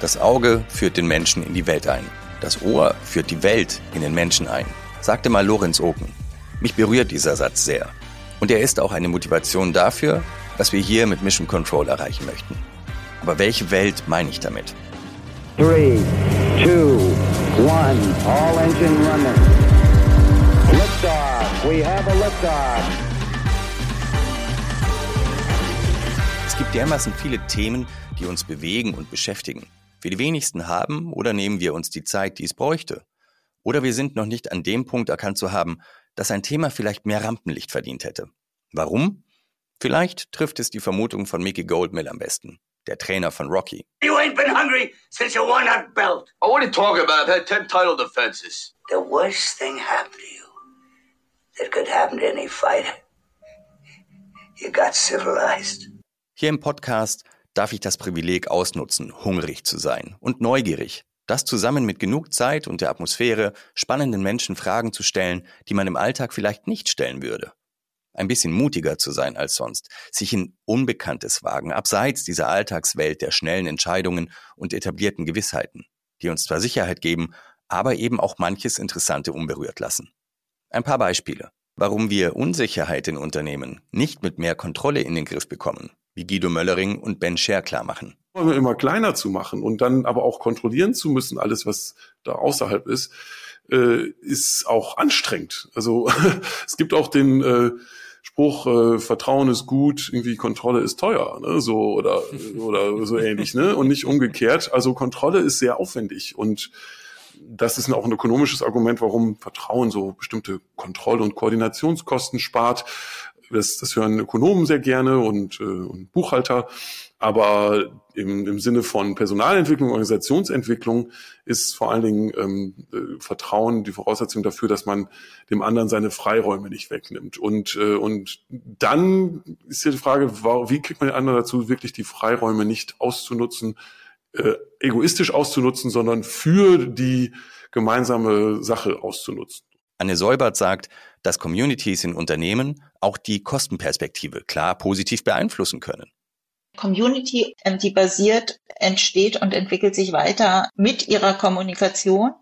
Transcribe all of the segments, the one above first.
Das Auge führt den Menschen in die Welt ein. Das Ohr führt die Welt in den Menschen ein, sagte mal Lorenz Oken. Mich berührt dieser Satz sehr. Und er ist auch eine Motivation dafür, was wir hier mit Mission Control erreichen möchten. Aber welche Welt meine ich damit? 3, 2, 1, all engine running. Liftoff, we have a liftoff. Es gibt dermaßen viele Themen, die uns bewegen und beschäftigen. Wir die wenigsten haben oder nehmen wir uns die Zeit, die es bräuchte. Oder wir sind noch nicht an dem Punkt erkannt zu haben, dass ein Thema vielleicht mehr Rampenlicht verdient hätte. Warum? Vielleicht trifft es die Vermutung von Mickey Goldmill am besten, der Trainer von Rocky. You ain't been hungry since you won that belt. What are you talking about? I've had ten title defenses. The worst thing happened to you that could happen to any fighter. You got civilized. Hier im Podcast darf ich das Privileg ausnutzen, hungrig zu sein und neugierig. Das zusammen mit genug Zeit und der Atmosphäre, spannenden Menschen Fragen zu stellen, die man im Alltag vielleicht nicht stellen würde. Ein bisschen mutiger zu sein als sonst, sich in Unbekanntes wagen, abseits dieser Alltagswelt der schnellen Entscheidungen und etablierten Gewissheiten, die uns zwar Sicherheit geben, aber eben auch manches Interessante unberührt lassen. Ein paar Beispiele, warum wir Unsicherheit in Unternehmen nicht mit mehr Kontrolle in den Griff bekommen, wie Guido Möllering und Ben Scher klar machen. Immer kleiner zu machen und dann aber auch kontrollieren zu müssen, alles, was da außerhalb ist, äh, ist auch anstrengend. Also es gibt auch den äh, Spruch, äh, Vertrauen ist gut, irgendwie Kontrolle ist teuer, ne? so oder oder so ähnlich, ne? Und nicht umgekehrt. Also Kontrolle ist sehr aufwendig und das ist auch ein ökonomisches Argument, warum Vertrauen so bestimmte Kontroll- und Koordinationskosten spart. Das, das hören Ökonomen sehr gerne und, äh, und Buchhalter. Aber im, im Sinne von Personalentwicklung, Organisationsentwicklung ist vor allen Dingen ähm, äh, Vertrauen die Voraussetzung dafür, dass man dem anderen seine Freiräume nicht wegnimmt. Und, äh, und dann ist die Frage, wie kriegt man den anderen dazu, wirklich die Freiräume nicht auszunutzen, äh, egoistisch auszunutzen, sondern für die gemeinsame Sache auszunutzen. Anne Seubert sagt, dass Communities in Unternehmen auch die Kostenperspektive klar positiv beeinflussen können. Community, ähm, die basiert, entsteht und entwickelt sich weiter mit ihrer Kommunikation.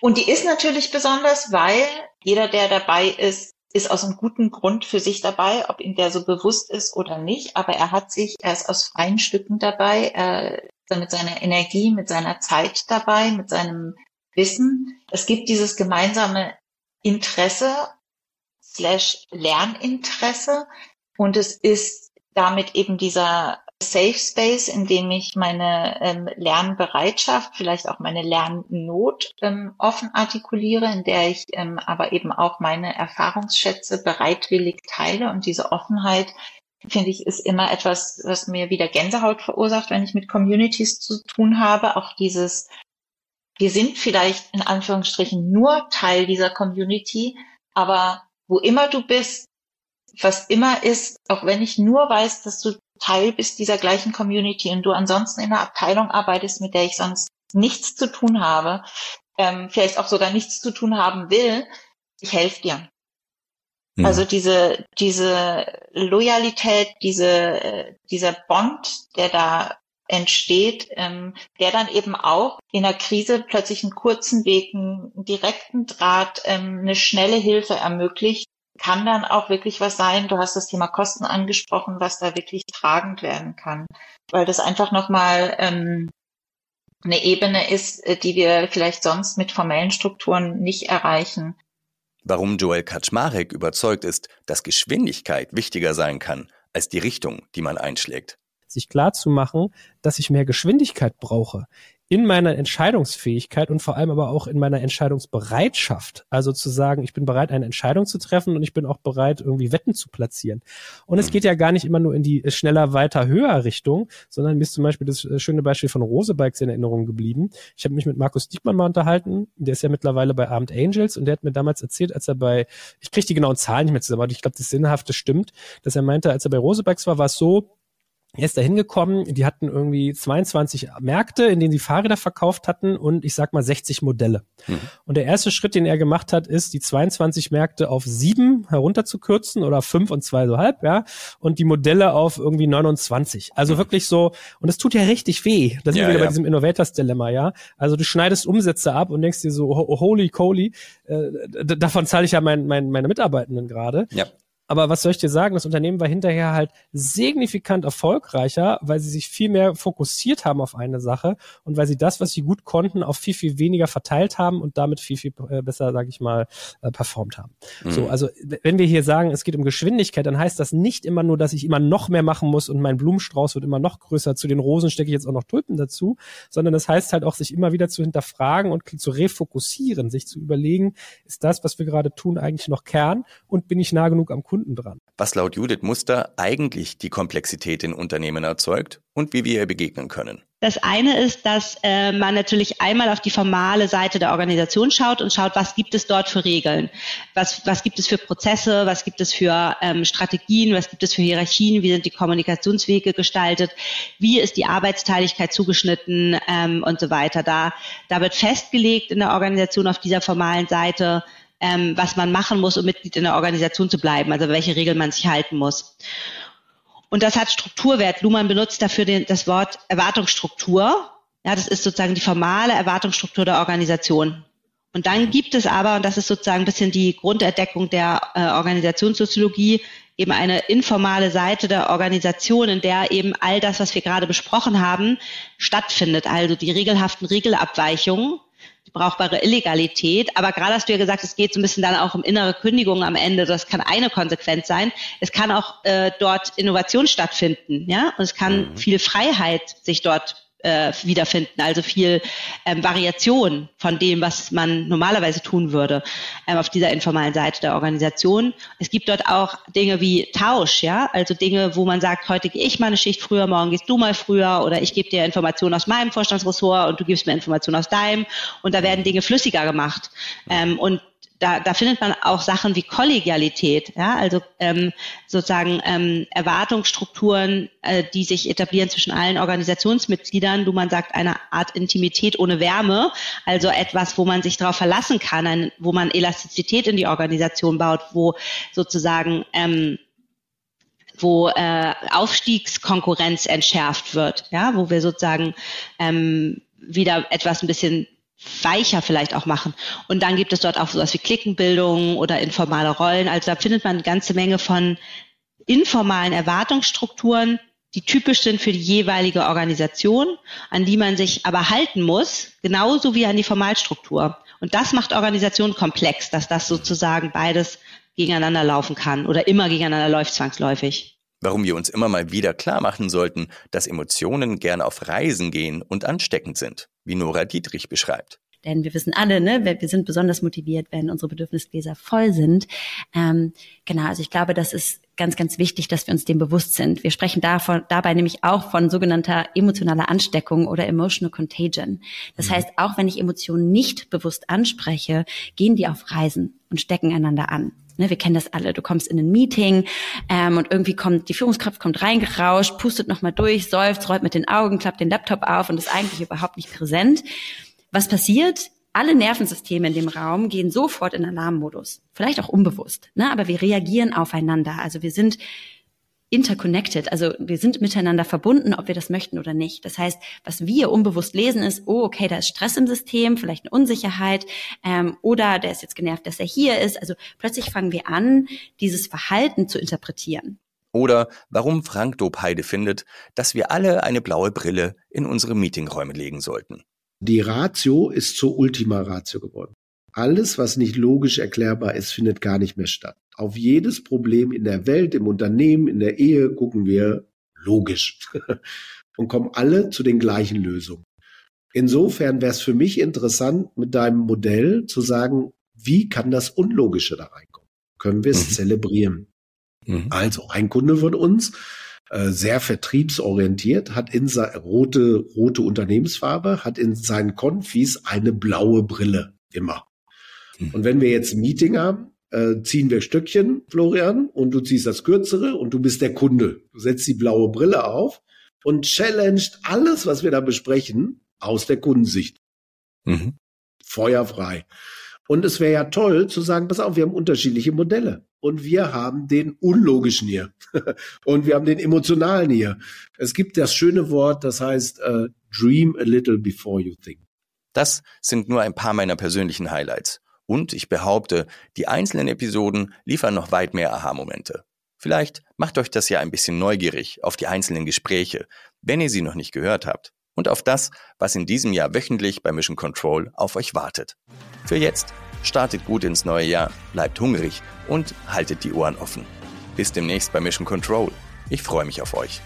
Und die ist natürlich besonders, weil jeder, der dabei ist, ist aus einem guten Grund für sich dabei, ob ihm der so bewusst ist oder nicht. Aber er hat sich, er ist aus freien Stücken dabei, er ist mit seiner Energie, mit seiner Zeit dabei, mit seinem Wissen. Es gibt dieses gemeinsame Interesse slash Lerninteresse und es ist damit eben dieser Safe Space, in dem ich meine ähm, Lernbereitschaft, vielleicht auch meine Lernnot ähm, offen artikuliere, in der ich ähm, aber eben auch meine Erfahrungsschätze bereitwillig teile und diese Offenheit finde ich, ist immer etwas, was mir wieder Gänsehaut verursacht, wenn ich mit Communities zu tun habe. Auch dieses wir sind vielleicht in Anführungsstrichen nur Teil dieser Community, aber wo immer du bist, was immer ist, auch wenn ich nur weiß, dass du Teil bist dieser gleichen Community und du ansonsten in einer Abteilung arbeitest, mit der ich sonst nichts zu tun habe, ähm, vielleicht auch sogar nichts zu tun haben will, ich helfe dir. Ja. Also diese, diese Loyalität, diese, äh, dieser Bond, der da entsteht, ähm, der dann eben auch in der Krise plötzlich einen kurzen Weg, einen direkten Draht, ähm, eine schnelle Hilfe ermöglicht, kann dann auch wirklich was sein. Du hast das Thema Kosten angesprochen, was da wirklich tragend werden kann, weil das einfach nochmal ähm, eine Ebene ist, äh, die wir vielleicht sonst mit formellen Strukturen nicht erreichen. Warum Joel Kaczmarek überzeugt ist, dass Geschwindigkeit wichtiger sein kann als die Richtung, die man einschlägt sich klar zu machen, dass ich mehr Geschwindigkeit brauche in meiner Entscheidungsfähigkeit und vor allem aber auch in meiner Entscheidungsbereitschaft. Also zu sagen, ich bin bereit, eine Entscheidung zu treffen und ich bin auch bereit, irgendwie Wetten zu platzieren. Und es mhm. geht ja gar nicht immer nur in die schneller, weiter, höher Richtung, sondern mir ist zum Beispiel das äh, schöne Beispiel von Rosebikes in Erinnerung geblieben. Ich habe mich mit Markus Diekmann mal unterhalten. Der ist ja mittlerweile bei Armed Angels und der hat mir damals erzählt, als er bei, ich kriege die genauen Zahlen nicht mehr zusammen, aber ich glaube, das Sinnhafte stimmt, dass er meinte, als er bei Rosebikes war, war es so, Er ist da hingekommen, die hatten irgendwie 22 Märkte, in denen sie Fahrräder verkauft hatten und ich sag mal 60 Modelle. Mhm. Und der erste Schritt, den er gemacht hat, ist, die 22 Märkte auf sieben herunterzukürzen oder fünf und zwei so halb, ja, und die Modelle auf irgendwie 29. Also mhm. wirklich so, und das tut ja richtig weh. Da sind ja, wir wieder ja. bei diesem Innovators-Dilemma, ja. Also du schneidest Umsätze ab und denkst dir so, holy coly, äh, davon zahle ich ja mein, mein, meine Mitarbeitenden gerade. Ja. Aber was soll ich dir sagen? Das Unternehmen war hinterher halt signifikant erfolgreicher, weil sie sich viel mehr fokussiert haben auf eine Sache und weil sie das, was sie gut konnten, auf viel, viel weniger verteilt haben und damit viel, viel äh, besser, sage ich mal, äh, performt haben. Mhm. So, also wenn wir hier sagen, es geht um Geschwindigkeit, dann heißt das nicht immer nur, dass ich immer noch mehr machen muss und mein Blumenstrauß wird immer noch größer. Zu den Rosen stecke ich jetzt auch noch Tulpen dazu, sondern das heißt halt auch, sich immer wieder zu hinterfragen und zu refokussieren, sich zu überlegen, ist das, was wir gerade tun, eigentlich noch Kern und bin ich nah genug am Kunden Kunden dran. Was laut Judith Muster eigentlich die Komplexität in Unternehmen erzeugt und wie wir ihr begegnen können. Das eine ist, dass äh, man natürlich einmal auf die formale Seite der Organisation schaut und schaut, was gibt es dort für Regeln, was, was gibt es für Prozesse, was gibt es für ähm, Strategien, was gibt es für Hierarchien, wie sind die Kommunikationswege gestaltet, wie ist die Arbeitsteiligkeit zugeschnitten ähm, und so weiter. Da, da wird festgelegt in der Organisation auf dieser formalen Seite, ähm, was man machen muss, um Mitglied in der Organisation zu bleiben, also welche Regeln man sich halten muss. Und das hat Strukturwert. Luhmann benutzt dafür den, das Wort Erwartungsstruktur. Ja, das ist sozusagen die formale Erwartungsstruktur der Organisation. Und dann gibt es aber, und das ist sozusagen ein bisschen die Grunderdeckung der äh, Organisationssoziologie, eben eine informale Seite der Organisation, in der eben all das, was wir gerade besprochen haben, stattfindet. Also die regelhaften Regelabweichungen, brauchbare Illegalität. Aber gerade hast du ja gesagt, es geht so ein bisschen dann auch um innere Kündigung am Ende. Das kann eine Konsequenz sein. Es kann auch äh, dort Innovation stattfinden, ja, und es kann mhm. viel Freiheit sich dort äh, wiederfinden, also viel ähm, Variation von dem, was man normalerweise tun würde ähm, auf dieser informalen Seite der Organisation. Es gibt dort auch Dinge wie Tausch, ja, also Dinge, wo man sagt, heute gehe ich mal eine Schicht früher, morgen gehst du mal früher oder ich gebe dir Informationen aus meinem Vorstandsressort und du gibst mir Informationen aus deinem und da werden Dinge flüssiger gemacht. Ähm, und da, da findet man auch Sachen wie Kollegialität, ja, also ähm, sozusagen ähm, Erwartungsstrukturen, äh, die sich etablieren zwischen allen Organisationsmitgliedern, wo man sagt, eine Art Intimität ohne Wärme, also etwas, wo man sich darauf verlassen kann, ein, wo man Elastizität in die Organisation baut, wo sozusagen ähm, wo äh, Aufstiegskonkurrenz entschärft wird, ja, wo wir sozusagen ähm, wieder etwas ein bisschen weicher vielleicht auch machen. Und dann gibt es dort auch sowas wie Klickenbildung oder informale Rollen. Also da findet man eine ganze Menge von informalen Erwartungsstrukturen, die typisch sind für die jeweilige Organisation, an die man sich aber halten muss, genauso wie an die Formalstruktur. Und das macht Organisation komplex, dass das sozusagen beides gegeneinander laufen kann oder immer gegeneinander läuft zwangsläufig. Warum wir uns immer mal wieder klar machen sollten, dass Emotionen gern auf Reisen gehen und ansteckend sind wie Nora Dietrich beschreibt. Denn wir wissen alle, ne, wir sind besonders motiviert, wenn unsere Bedürfnisgläser voll sind. Ähm, genau, also ich glaube, das ist ganz, ganz wichtig, dass wir uns dem bewusst sind. Wir sprechen davon, dabei nämlich auch von sogenannter emotionaler Ansteckung oder emotional contagion. Das mhm. heißt, auch wenn ich Emotionen nicht bewusst anspreche, gehen die auf Reisen und stecken einander an. Ne, wir kennen das alle. Du kommst in ein Meeting ähm, und irgendwie kommt die Führungskraft kommt reingerauscht, pustet nochmal durch, seufzt, rollt mit den Augen, klappt den Laptop auf und ist eigentlich überhaupt nicht präsent. Was passiert? Alle Nervensysteme in dem Raum gehen sofort in Alarmmodus. Vielleicht auch unbewusst, ne? aber wir reagieren aufeinander. Also wir sind interconnected, also wir sind miteinander verbunden, ob wir das möchten oder nicht. Das heißt, was wir unbewusst lesen ist, oh, okay, da ist Stress im System, vielleicht eine Unsicherheit ähm, oder der ist jetzt genervt, dass er hier ist. Also plötzlich fangen wir an, dieses Verhalten zu interpretieren. Oder warum Frank Dobheide findet, dass wir alle eine blaue Brille in unsere Meetingräume legen sollten. Die Ratio ist zur Ultima Ratio geworden. Alles, was nicht logisch erklärbar ist, findet gar nicht mehr statt. Auf jedes Problem in der Welt, im Unternehmen, in der Ehe gucken wir logisch und kommen alle zu den gleichen Lösungen. Insofern wäre es für mich interessant, mit deinem Modell zu sagen, wie kann das Unlogische da reinkommen? Können wir es mhm. zelebrieren? Mhm. Also ein Kunde von uns, äh, sehr vertriebsorientiert, hat in rote, rote Unternehmensfarbe, hat in seinen Konfis eine blaue Brille immer. Mhm. Und wenn wir jetzt ein Meeting haben, äh, ziehen wir Stöckchen, Florian, und du ziehst das kürzere und du bist der Kunde. Du setzt die blaue Brille auf und challenged alles, was wir da besprechen, aus der Kundensicht. Mhm. Feuerfrei. Und es wäre ja toll zu sagen, pass auf, wir haben unterschiedliche Modelle. Und wir haben den unlogischen hier. und wir haben den emotionalen hier. Es gibt das schöne Wort, das heißt, uh, dream a little before you think. Das sind nur ein paar meiner persönlichen Highlights. Und ich behaupte, die einzelnen Episoden liefern noch weit mehr Aha-Momente. Vielleicht macht euch das ja ein bisschen neugierig auf die einzelnen Gespräche, wenn ihr sie noch nicht gehört habt. Und auf das, was in diesem Jahr wöchentlich bei Mission Control auf euch wartet. Für jetzt startet gut ins neue Jahr, bleibt hungrig und haltet die Ohren offen. Bis demnächst bei Mission Control. Ich freue mich auf euch.